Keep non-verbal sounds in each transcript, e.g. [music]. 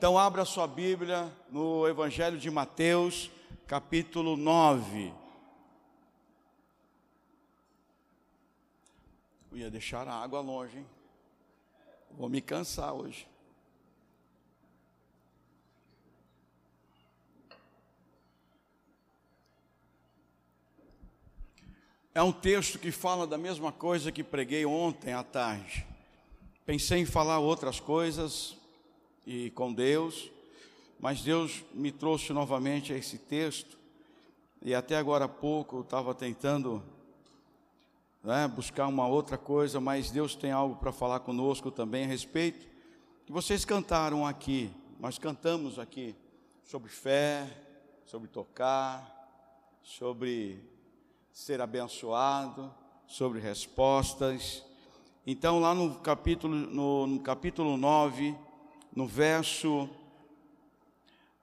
Então, abra sua Bíblia no Evangelho de Mateus, capítulo 9. Eu ia deixar a água longe, hein? Vou me cansar hoje. É um texto que fala da mesma coisa que preguei ontem à tarde. Pensei em falar outras coisas e com Deus, mas Deus me trouxe novamente a esse texto. E até agora há pouco eu estava tentando né, buscar uma outra coisa, mas Deus tem algo para falar conosco também a respeito. Que vocês cantaram aqui, nós cantamos aqui sobre fé, sobre tocar, sobre ser abençoado, sobre respostas. Então, lá no capítulo, no, no capítulo 9, no verso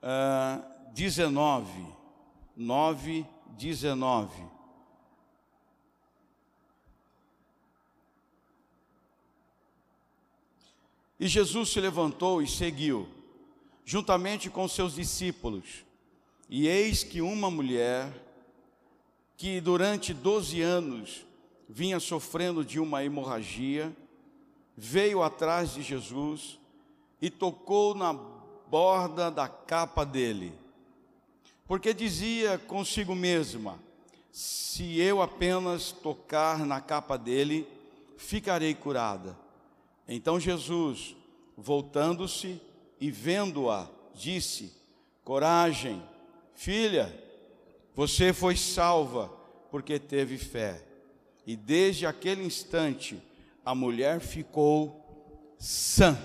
uh, 19, 9, 19. E Jesus se levantou e seguiu, juntamente com seus discípulos. E eis que uma mulher que durante 12 anos vinha sofrendo de uma hemorragia, veio atrás de Jesus e tocou na borda da capa dele, porque dizia consigo mesma: se eu apenas tocar na capa dele, ficarei curada. Então Jesus, voltando-se e vendo-a, disse: Coragem, filha, você foi salva porque teve fé. E desde aquele instante, a mulher ficou sã.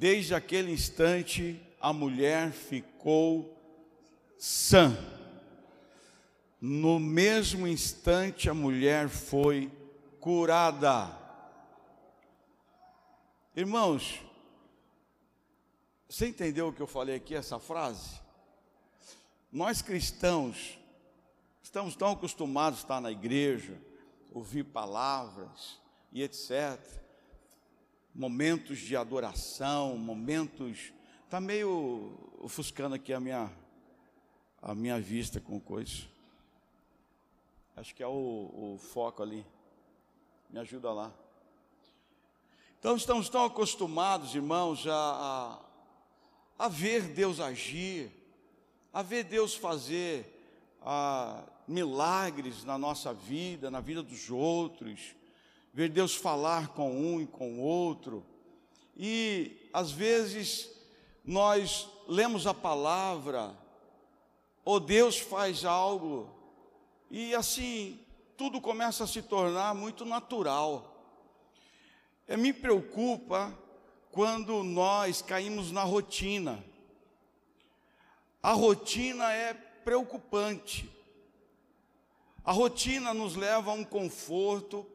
Desde aquele instante, a mulher ficou sã. No mesmo instante, a mulher foi curada. Irmãos, você entendeu o que eu falei aqui, essa frase? Nós cristãos estamos tão acostumados a estar na igreja, ouvir palavras e etc. Momentos de adoração, momentos. Está meio ofuscando aqui a minha, a minha vista com coisa. Acho que é o, o foco ali. Me ajuda lá. Então estamos tão acostumados, irmãos, a, a a ver Deus agir, a ver Deus fazer ah, milagres na nossa vida, na vida dos outros, ver Deus falar com um e com o outro. E às vezes nós lemos a palavra, ou Deus faz algo, e assim tudo começa a se tornar muito natural. É, me preocupa quando nós caímos na rotina. A rotina é preocupante. A rotina nos leva a um conforto,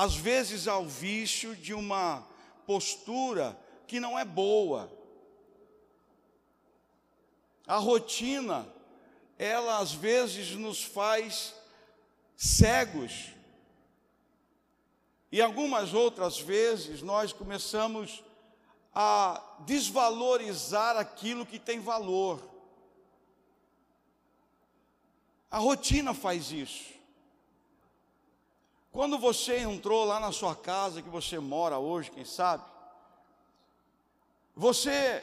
às vezes ao vício de uma postura que não é boa. A rotina, ela às vezes nos faz cegos. E algumas outras vezes nós começamos a desvalorizar aquilo que tem valor. A rotina faz isso. Quando você entrou lá na sua casa, que você mora hoje, quem sabe, você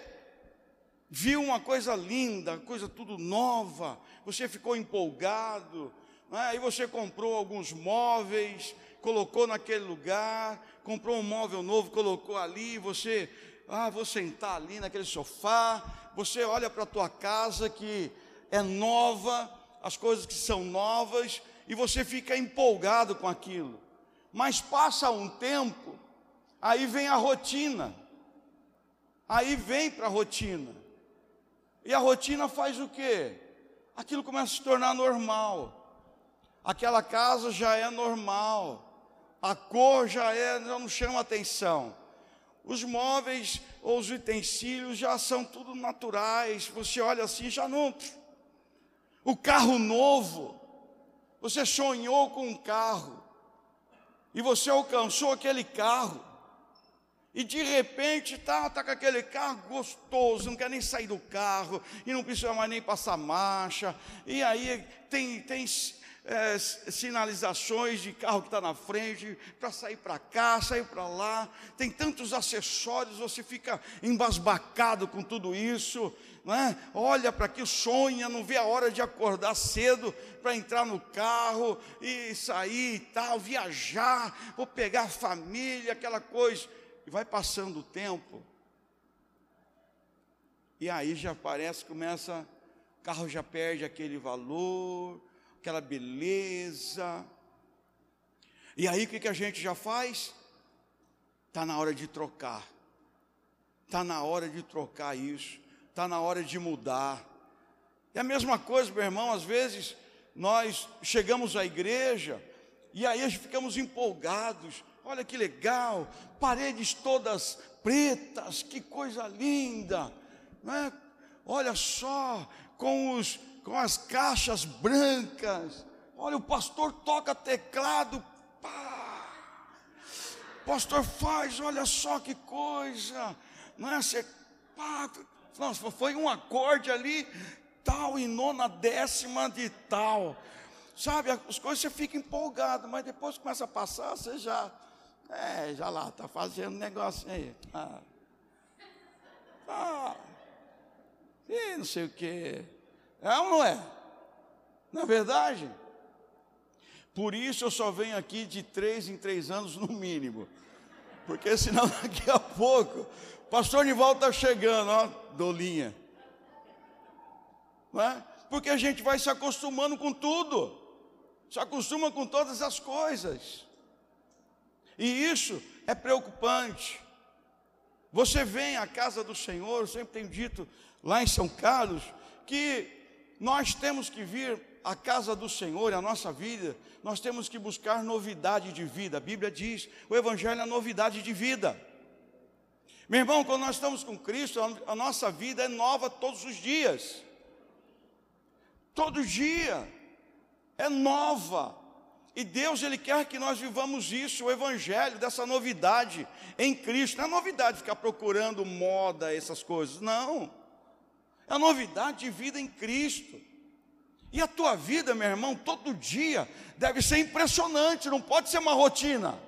viu uma coisa linda, coisa tudo nova, você ficou empolgado, né? aí você comprou alguns móveis, colocou naquele lugar, comprou um móvel novo, colocou ali, você ah, vou sentar ali naquele sofá, você olha para a tua casa que é nova, as coisas que são novas, e você fica empolgado com aquilo. Mas passa um tempo, aí vem a rotina. Aí vem para a rotina. E a rotina faz o quê? Aquilo começa a se tornar normal. Aquela casa já é normal. A cor já é, não chama atenção. Os móveis ou os utensílios já são tudo naturais. Você olha assim, já não. O carro novo. Você sonhou com um carro. E você alcançou aquele carro. E de repente tá, tá com aquele carro gostoso, não quer nem sair do carro, e não precisa mais nem passar marcha. E aí tem, tem é, sinalizações de carro que está na frente, para sair para cá, sair para lá. Tem tantos acessórios, você fica embasbacado com tudo isso. É? Olha para aqui, sonha, não vê a hora de acordar cedo para entrar no carro e sair e tal, viajar, vou pegar a família, aquela coisa. E vai passando o tempo, e aí já parece, começa, o carro já perde aquele valor, aquela beleza. E aí o que, que a gente já faz? Está na hora de trocar, está na hora de trocar isso está na hora de mudar. É a mesma coisa, meu irmão, às vezes nós chegamos à igreja e aí ficamos empolgados. Olha que legal, paredes todas pretas, que coisa linda, não é? Olha só, com, os, com as caixas brancas. Olha, o pastor toca teclado, pá. O pastor faz, olha só que coisa, não é? Você, pá, nossa, foi um acorde ali, tal, e nona décima de tal. Sabe, as coisas você fica empolgado, mas depois começa a passar, você já, é, já lá, está fazendo negócio aí. Ah, ah, e não sei o que. É ou não é? Não é verdade? Por isso eu só venho aqui de três em três anos no mínimo. Porque senão [laughs] daqui a pouco Pastor Nivaldo está chegando, ó, dolinha. Não é? Porque a gente vai se acostumando com tudo, se acostuma com todas as coisas. E isso é preocupante. Você vem à casa do Senhor, eu sempre tenho dito lá em São Carlos, que nós temos que vir à casa do Senhor, a nossa vida, nós temos que buscar novidade de vida. A Bíblia diz: o Evangelho é novidade de vida. Meu irmão, quando nós estamos com Cristo, a nossa vida é nova todos os dias. Todo dia é nova. E Deus ele quer que nós vivamos isso, o evangelho dessa novidade em Cristo. Não é novidade ficar procurando moda, essas coisas. Não. É a novidade de vida em Cristo. E a tua vida, meu irmão, todo dia deve ser impressionante, não pode ser uma rotina.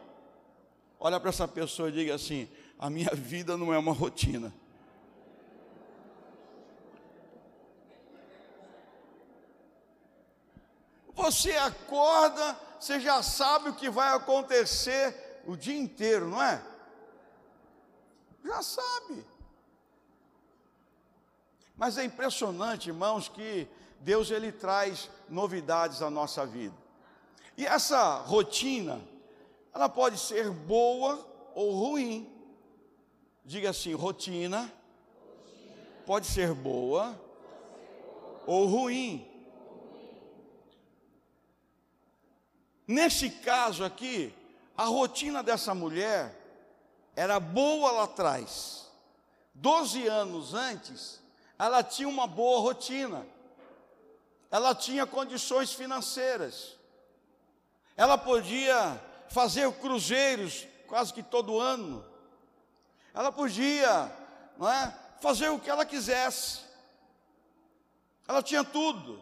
Olha para essa pessoa e diga assim: a minha vida não é uma rotina. Você acorda, você já sabe o que vai acontecer o dia inteiro, não é? Já sabe. Mas é impressionante, irmãos, que Deus ele traz novidades à nossa vida. E essa rotina, ela pode ser boa ou ruim. Diga assim: rotina, pode ser boa, ou ruim. Nesse caso aqui, a rotina dessa mulher era boa lá atrás. Doze anos antes, ela tinha uma boa rotina. Ela tinha condições financeiras. Ela podia fazer cruzeiros quase que todo ano. Ela podia, não é, fazer o que ela quisesse. Ela tinha tudo.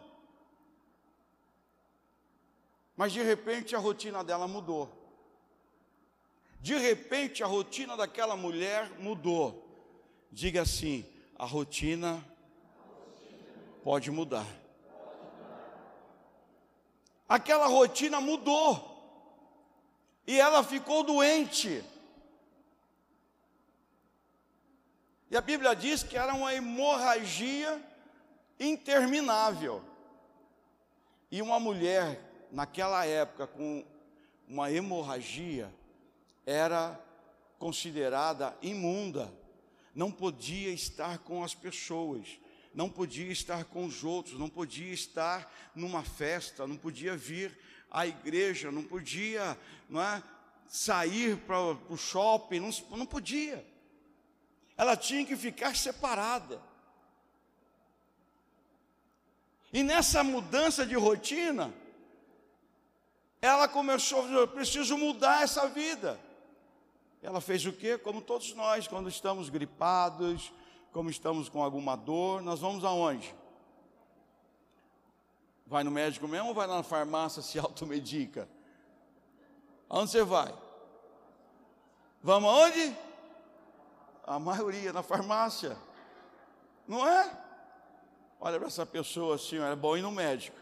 Mas de repente a rotina dela mudou. De repente a rotina daquela mulher mudou. Diga assim: a rotina pode mudar. Aquela rotina mudou. E ela ficou doente. E a Bíblia diz que era uma hemorragia interminável. E uma mulher, naquela época, com uma hemorragia, era considerada imunda, não podia estar com as pessoas, não podia estar com os outros, não podia estar numa festa, não podia vir à igreja, não podia não é, sair para o shopping, não, não podia ela tinha que ficar separada. E nessa mudança de rotina, ela começou a dizer: preciso mudar essa vida. Ela fez o quê? Como todos nós, quando estamos gripados, como estamos com alguma dor, nós vamos aonde? Vai no médico mesmo ou vai na farmácia se [laughs] automedica? Aonde você vai? Vamos aonde? A maioria na farmácia. Não é? Olha para essa pessoa assim, é bom ir no médico.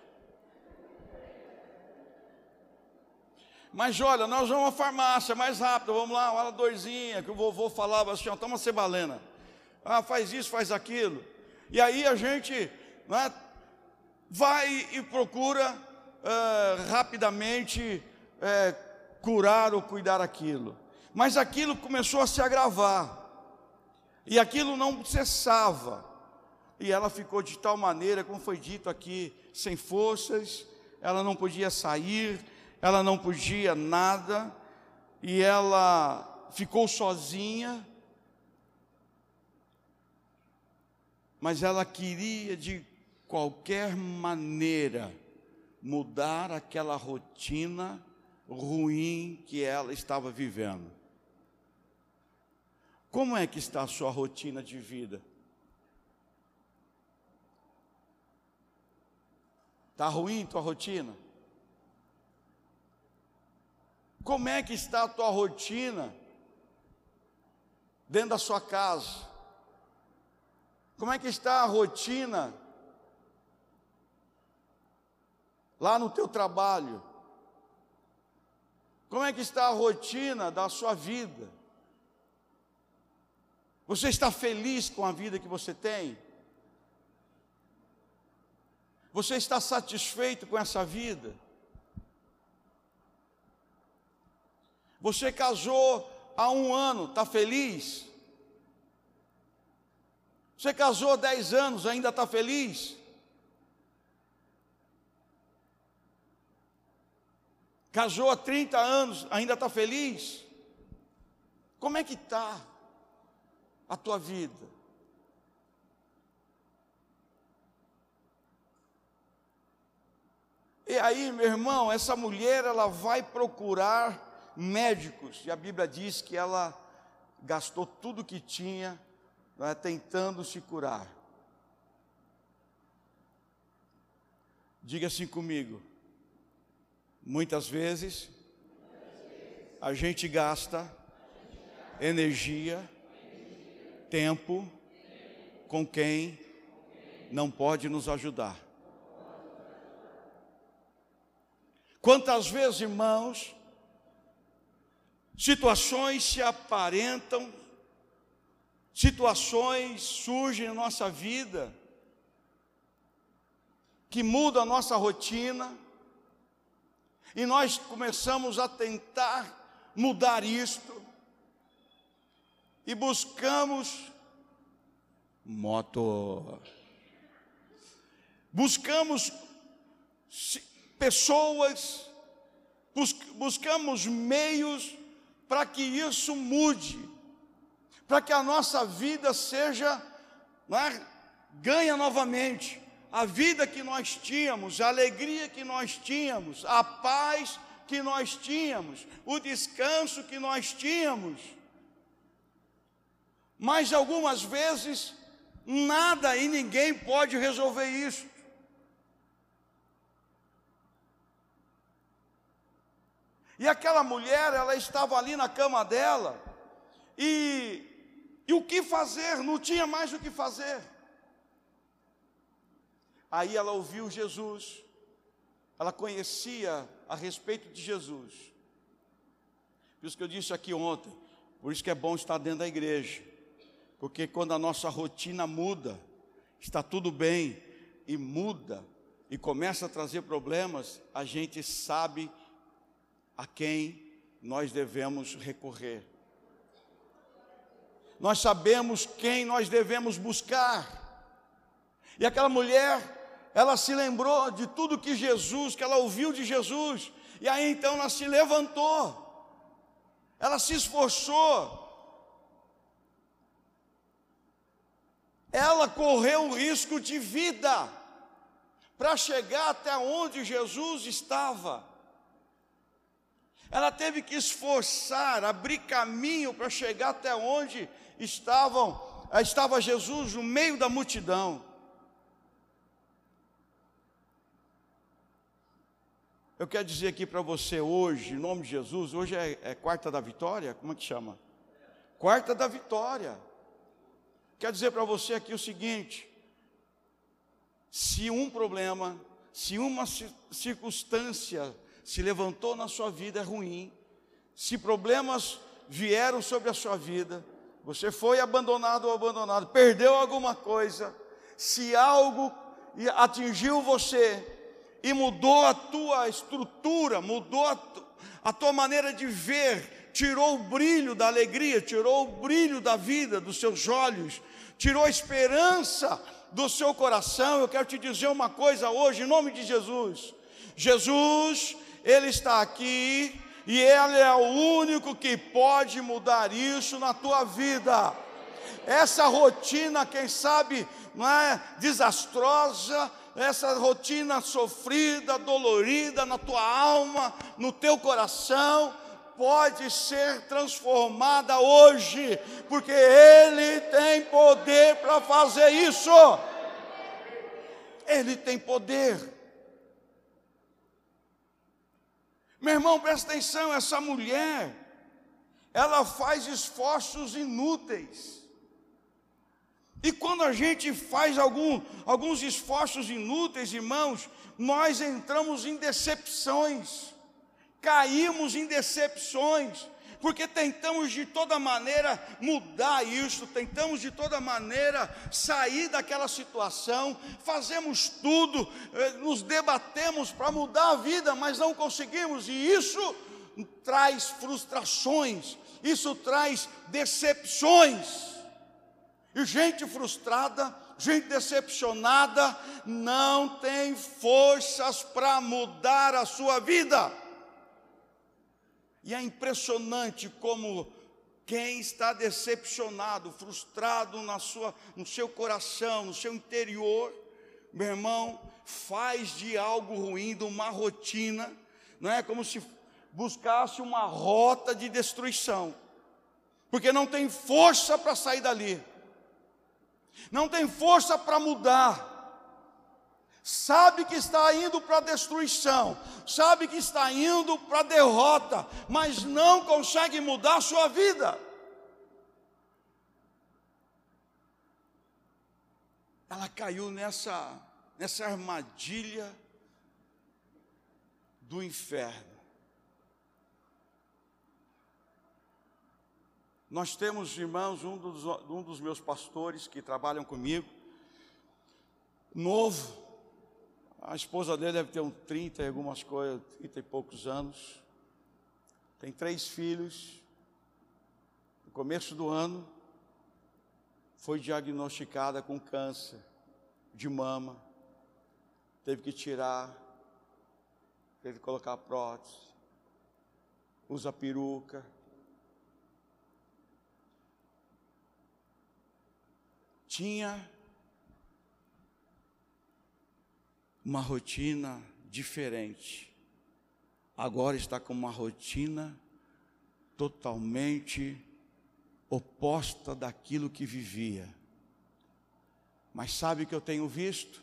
Mas olha, nós vamos à farmácia mais rápido, vamos lá, uma dorzinha, que o vovô falava assim, ó, toma cebalena. Ah, faz isso, faz aquilo. E aí a gente né, vai e procura uh, rapidamente uh, curar ou cuidar aquilo. Mas aquilo começou a se agravar. E aquilo não cessava. E ela ficou de tal maneira, como foi dito aqui, sem forças, ela não podia sair, ela não podia nada, e ela ficou sozinha. Mas ela queria de qualquer maneira mudar aquela rotina ruim que ela estava vivendo. Como é que está a sua rotina de vida? Está ruim tua rotina? Como é que está a tua rotina dentro da sua casa? Como é que está a rotina lá no teu trabalho? Como é que está a rotina da sua vida? Você está feliz com a vida que você tem? Você está satisfeito com essa vida? Você casou há um ano, está feliz? Você casou há dez anos, ainda está feliz? Casou há 30 anos, ainda está feliz? Como é que está a tua vida? E aí, meu irmão, essa mulher ela vai procurar médicos, e a Bíblia diz que ela gastou tudo que tinha né, tentando se curar. Diga assim comigo: Muitas vezes a gente gasta energia, tempo com quem não pode nos ajudar. Quantas vezes, irmãos, situações se aparentam, situações surgem na nossa vida, que mudam a nossa rotina, e nós começamos a tentar mudar isto. E buscamos moto. Buscamos pessoas, buscamos meios para que isso mude, para que a nossa vida seja, é, ganha novamente a vida que nós tínhamos, a alegria que nós tínhamos, a paz que nós tínhamos, o descanso que nós tínhamos. Mas algumas vezes, nada e ninguém pode resolver isso. E aquela mulher, ela estava ali na cama dela, e, e o que fazer? Não tinha mais o que fazer. Aí ela ouviu Jesus, ela conhecia a respeito de Jesus. Por isso que eu disse aqui ontem, por isso que é bom estar dentro da igreja, porque quando a nossa rotina muda, está tudo bem e muda e começa a trazer problemas, a gente sabe a quem nós devemos recorrer. Nós sabemos quem nós devemos buscar. E aquela mulher ela se lembrou de tudo que Jesus, que ela ouviu de Jesus, e aí então ela se levantou, ela se esforçou, ela correu o risco de vida para chegar até onde Jesus estava. Ela teve que esforçar, abrir caminho para chegar até onde estavam, estava Jesus no meio da multidão. Eu quero dizer aqui para você hoje, em nome de Jesus, hoje é, é, quarta da vitória, como é que chama? Quarta da vitória. Quero dizer para você aqui o seguinte: se um problema, se uma circunstância se levantou na sua vida é ruim, se problemas vieram sobre a sua vida, você foi abandonado ou abandonado, perdeu alguma coisa, se algo atingiu você, e mudou a tua estrutura, mudou a, tu, a tua maneira de ver, tirou o brilho da alegria, tirou o brilho da vida dos seus olhos, tirou a esperança do seu coração. Eu quero te dizer uma coisa hoje, em nome de Jesus. Jesus, Ele está aqui e Ele é o único que pode mudar isso na tua vida. Essa rotina, quem sabe, não é desastrosa, essa rotina sofrida, dolorida na tua alma, no teu coração, pode ser transformada hoje, porque Ele tem poder para fazer isso. Ele tem poder. Meu irmão, presta atenção: essa mulher, ela faz esforços inúteis. E quando a gente faz algum, alguns esforços inúteis, irmãos, nós entramos em decepções, caímos em decepções, porque tentamos de toda maneira mudar isso, tentamos de toda maneira sair daquela situação, fazemos tudo, eh, nos debatemos para mudar a vida, mas não conseguimos, e isso traz frustrações, isso traz decepções. E gente frustrada, gente decepcionada, não tem forças para mudar a sua vida. E é impressionante como quem está decepcionado, frustrado na sua, no seu coração, no seu interior, meu irmão, faz de algo ruim, de uma rotina, não é? Como se buscasse uma rota de destruição, porque não tem força para sair dali. Não tem força para mudar, sabe que está indo para a destruição, sabe que está indo para a derrota, mas não consegue mudar a sua vida. Ela caiu nessa, nessa armadilha do inferno. Nós temos, irmãos, um dos, um dos meus pastores que trabalham comigo, novo, a esposa dele deve ter uns 30 e algumas coisas, 30 e poucos anos, tem três filhos, no começo do ano, foi diagnosticada com câncer de mama, teve que tirar, teve que colocar prótese, usa peruca, tinha uma rotina diferente. Agora está com uma rotina totalmente oposta daquilo que vivia. Mas sabe o que eu tenho visto?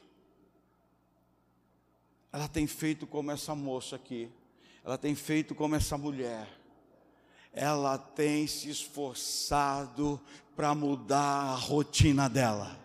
Ela tem feito como essa moça aqui, ela tem feito como essa mulher ela tem se esforçado para mudar a rotina dela.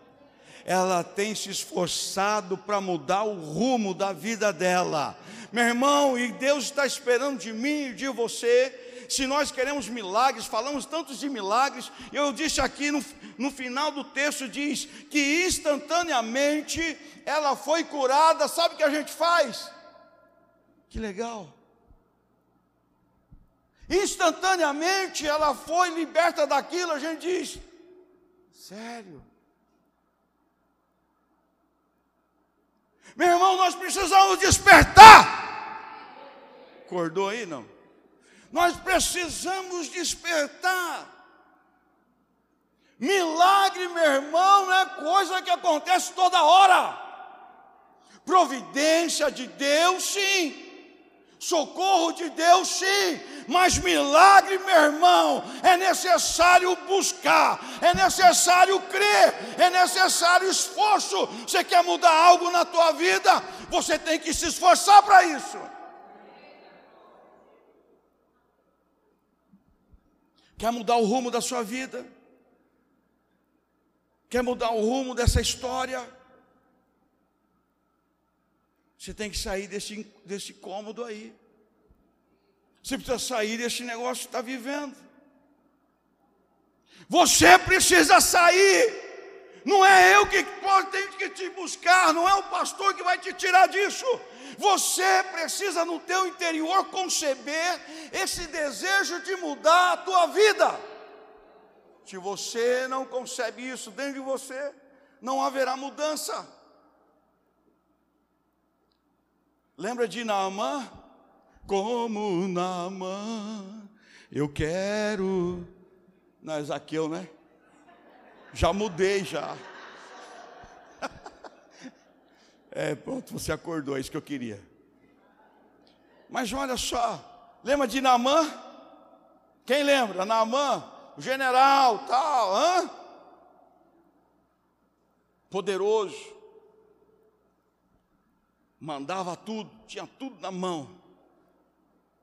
Ela tem se esforçado para mudar o rumo da vida dela. Meu irmão, e Deus está esperando de mim e de você. Se nós queremos milagres, falamos tantos de milagres, eu disse aqui no, no final do texto: diz que instantaneamente ela foi curada. Sabe o que a gente faz? Que legal instantaneamente ela foi liberta daquilo, a gente diz: sério. Meu irmão, nós precisamos despertar. Acordou aí, não? Nós precisamos despertar. Milagre, meu irmão, não é coisa que acontece toda hora. Providência de Deus, sim. Socorro de Deus, sim, mas milagre, meu irmão, é necessário buscar, é necessário crer, é necessário esforço. Você quer mudar algo na tua vida? Você tem que se esforçar para isso. Quer mudar o rumo da sua vida? Quer mudar o rumo dessa história? Você tem que sair desse, desse cômodo aí. Você precisa sair desse negócio que está vivendo. Você precisa sair. Não é eu que tenho que te buscar, não é o pastor que vai te tirar disso. Você precisa no teu interior conceber esse desejo de mudar a tua vida. Se você não concebe isso dentro de você, não haverá mudança. Lembra de Naamã? Como Naamã, eu quero. Não é né? Já mudei já. [laughs] É, pronto, você acordou, é isso que eu queria. Mas olha só, lembra de Naamã? Quem lembra? Naamã, o general, tal, hã? Poderoso. Mandava tudo, tinha tudo na mão.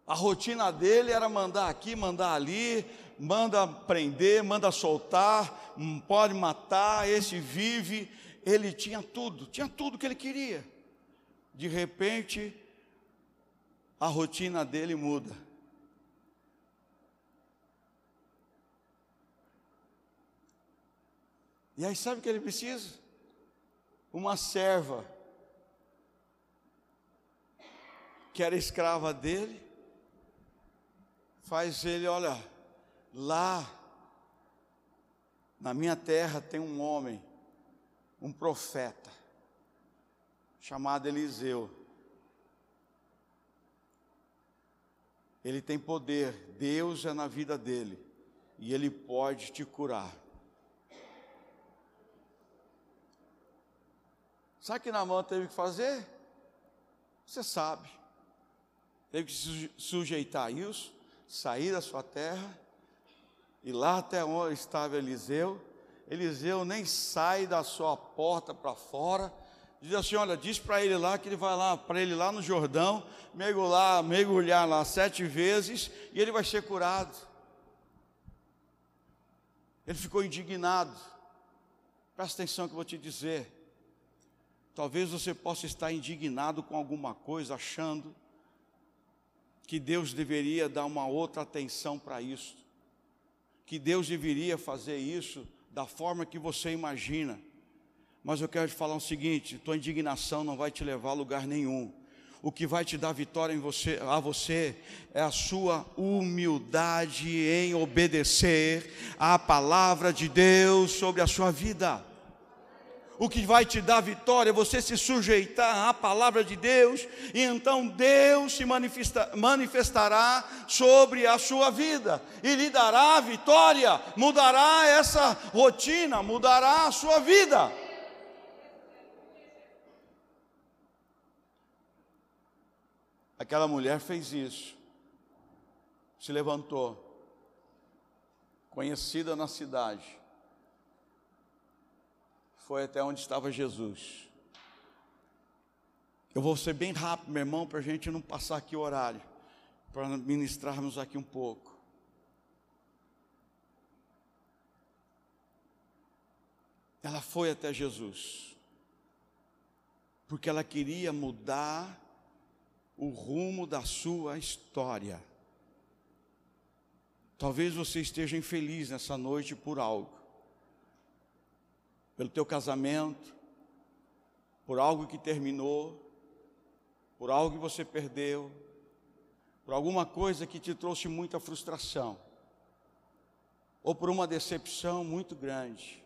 A rotina dele era mandar aqui, mandar ali, manda prender, manda soltar, hum, pode matar, esse vive ele tinha tudo, tinha tudo que ele queria. De repente, a rotina dele muda. E aí, sabe o que ele precisa? Uma serva, que era escrava dele, faz ele, olha, lá na minha terra tem um homem um profeta chamado Eliseu. Ele tem poder, Deus é na vida dele e ele pode te curar. Sabe o que Namã teve que fazer? Você sabe. Teve que se sujeitar a isso, sair da sua terra, e lá até onde estava Eliseu, Eliseu nem sai da sua porta para fora. Diz assim: olha, diz para ele lá que ele vai lá, para ele lá no Jordão, mergulhar, mergulhar lá sete vezes e ele vai ser curado. Ele ficou indignado. Presta atenção que eu vou te dizer. Talvez você possa estar indignado com alguma coisa, achando que Deus deveria dar uma outra atenção para isso, que Deus deveria fazer isso da forma que você imagina. Mas eu quero te falar o seguinte: tua indignação não vai te levar a lugar nenhum. O que vai te dar vitória em você, a você é a sua humildade em obedecer à palavra de Deus sobre a sua vida o que vai te dar vitória é você se sujeitar à palavra de Deus, e então Deus se manifesta, manifestará sobre a sua vida e lhe dará vitória, mudará essa rotina, mudará a sua vida. Aquela mulher fez isso, se levantou, conhecida na cidade, foi até onde estava Jesus. Eu vou ser bem rápido, meu irmão, para a gente não passar aqui o horário, para ministrarmos aqui um pouco. Ela foi até Jesus, porque ela queria mudar o rumo da sua história. Talvez você esteja infeliz nessa noite por algo pelo teu casamento, por algo que terminou, por algo que você perdeu, por alguma coisa que te trouxe muita frustração, ou por uma decepção muito grande.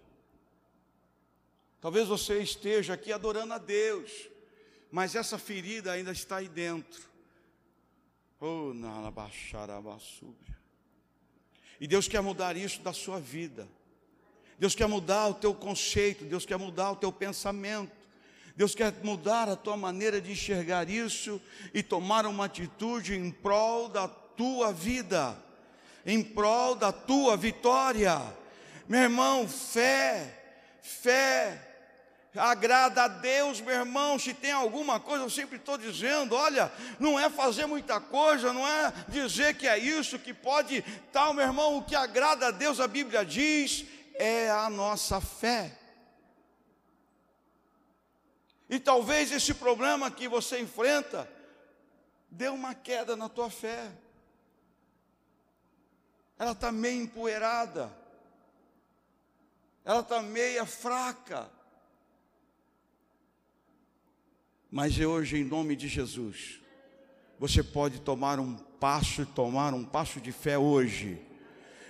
Talvez você esteja aqui adorando a Deus, mas essa ferida ainda está aí dentro. Oh, na E Deus quer mudar isso da sua vida. Deus quer mudar o teu conceito, Deus quer mudar o teu pensamento. Deus quer mudar a tua maneira de enxergar isso e tomar uma atitude em prol da tua vida, em prol da tua vitória. Meu irmão, fé, fé, agrada a Deus, meu irmão. Se tem alguma coisa, eu sempre estou dizendo: olha, não é fazer muita coisa, não é dizer que é isso, que pode tal, meu irmão. O que agrada a Deus, a Bíblia diz, é a nossa fé. E talvez esse problema que você enfrenta dê uma queda na tua fé. Ela está meio empoeirada. Ela está meia fraca. Mas hoje, em nome de Jesus, você pode tomar um passo, tomar um passo de fé hoje,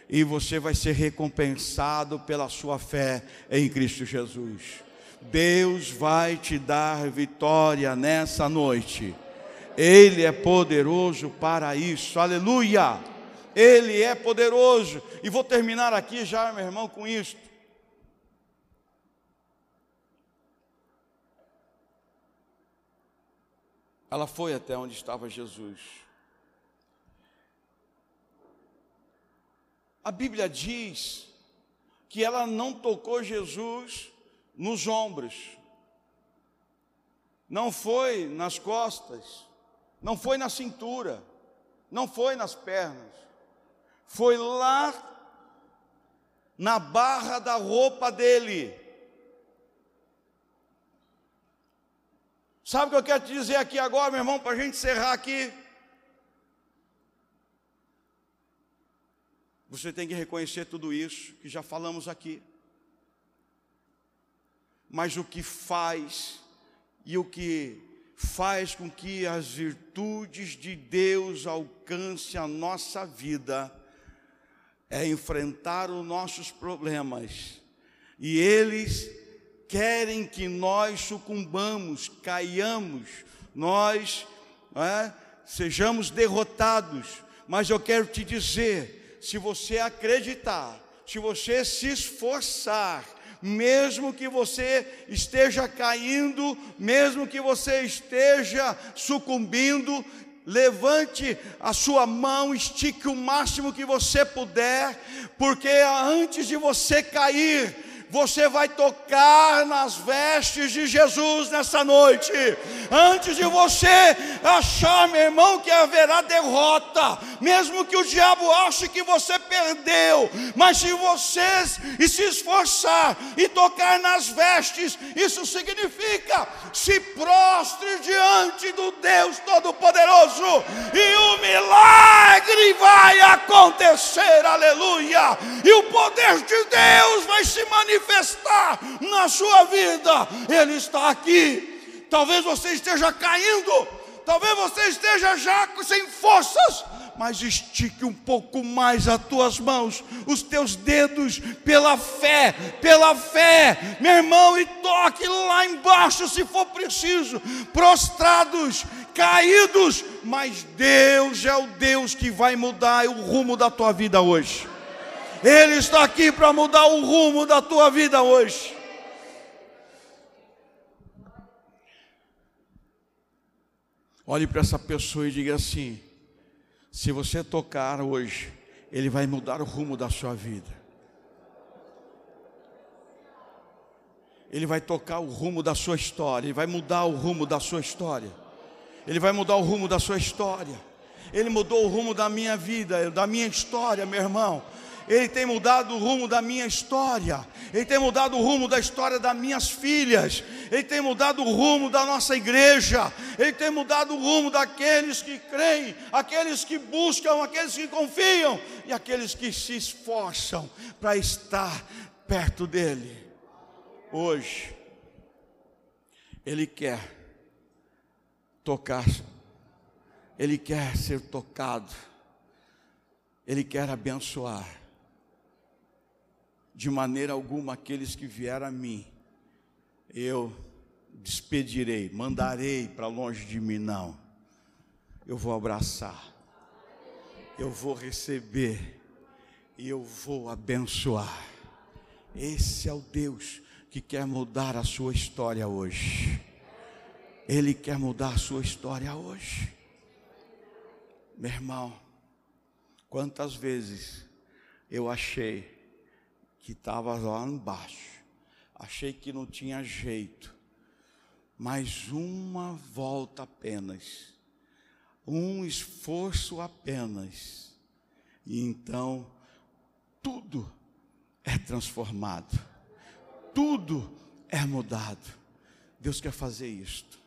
e você vai ser recompensado pela sua fé em Cristo Jesus. Deus vai te dar vitória nessa noite. Ele é poderoso para isso. Aleluia! Ele é poderoso. E vou terminar aqui já, meu irmão, com isto. Ela foi até onde estava Jesus. A Bíblia diz que ela não tocou Jesus nos ombros, não foi nas costas, não foi na cintura, não foi nas pernas, foi lá na barra da roupa dele. Sabe o que eu quero te dizer aqui agora, meu irmão, para a gente encerrar aqui? Você tem que reconhecer tudo isso que já falamos aqui mas o que faz e o que faz com que as virtudes de Deus alcancem a nossa vida é enfrentar os nossos problemas. E eles querem que nós sucumbamos, caiamos, nós é, sejamos derrotados. Mas eu quero te dizer: se você acreditar, se você se esforçar, mesmo que você esteja caindo, mesmo que você esteja sucumbindo, levante a sua mão, estique o máximo que você puder, porque antes de você cair, você vai tocar nas vestes de Jesus nessa noite. Antes de você achar, meu irmão, que haverá derrota, mesmo que o diabo ache que você perdeu, mas se você se esforçar e tocar nas vestes, isso significa se prostre diante do Deus Todo-Poderoso e o milagre vai acontecer, aleluia, e o poder de Deus vai se manifestar na sua vida. Ele está aqui. Talvez você esteja caindo, talvez você esteja já sem forças, mas estique um pouco mais as tuas mãos, os teus dedos, pela fé, pela fé, meu irmão, e toque lá embaixo se for preciso, prostrados, caídos, mas Deus é o Deus que vai mudar o rumo da tua vida hoje. Ele está aqui para mudar o rumo da tua vida hoje. Olhe para essa pessoa e diga assim: se você tocar hoje, Ele vai mudar o rumo da sua vida. Ele vai tocar o rumo da sua história, Ele vai mudar o rumo da sua história. Ele vai mudar o rumo da sua história. Ele mudou o rumo da minha vida, da minha história, meu irmão. Ele tem mudado o rumo da minha história, Ele tem mudado o rumo da história das minhas filhas, Ele tem mudado o rumo da nossa igreja, Ele tem mudado o rumo daqueles que creem, aqueles que buscam, aqueles que confiam e aqueles que se esforçam para estar perto dEle. Hoje, Ele quer tocar, Ele quer ser tocado, Ele quer abençoar de maneira alguma aqueles que vieram a mim, eu despedirei, mandarei para longe de mim, não. Eu vou abraçar, eu vou receber e eu vou abençoar. Esse é o Deus que quer mudar a sua história hoje. Ele quer mudar a sua história hoje. Meu irmão, quantas vezes eu achei que estava lá embaixo, achei que não tinha jeito, mas uma volta apenas, um esforço apenas, e então tudo é transformado, tudo é mudado. Deus quer fazer isto.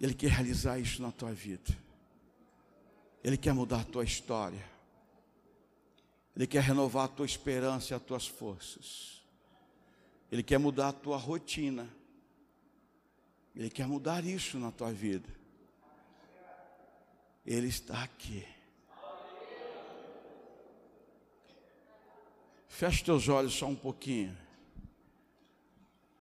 Ele quer realizar isso na tua vida. Ele quer mudar a tua história. Ele quer renovar a tua esperança e as tuas forças. Ele quer mudar a tua rotina. Ele quer mudar isso na tua vida. Ele está aqui. Feche teus olhos só um pouquinho.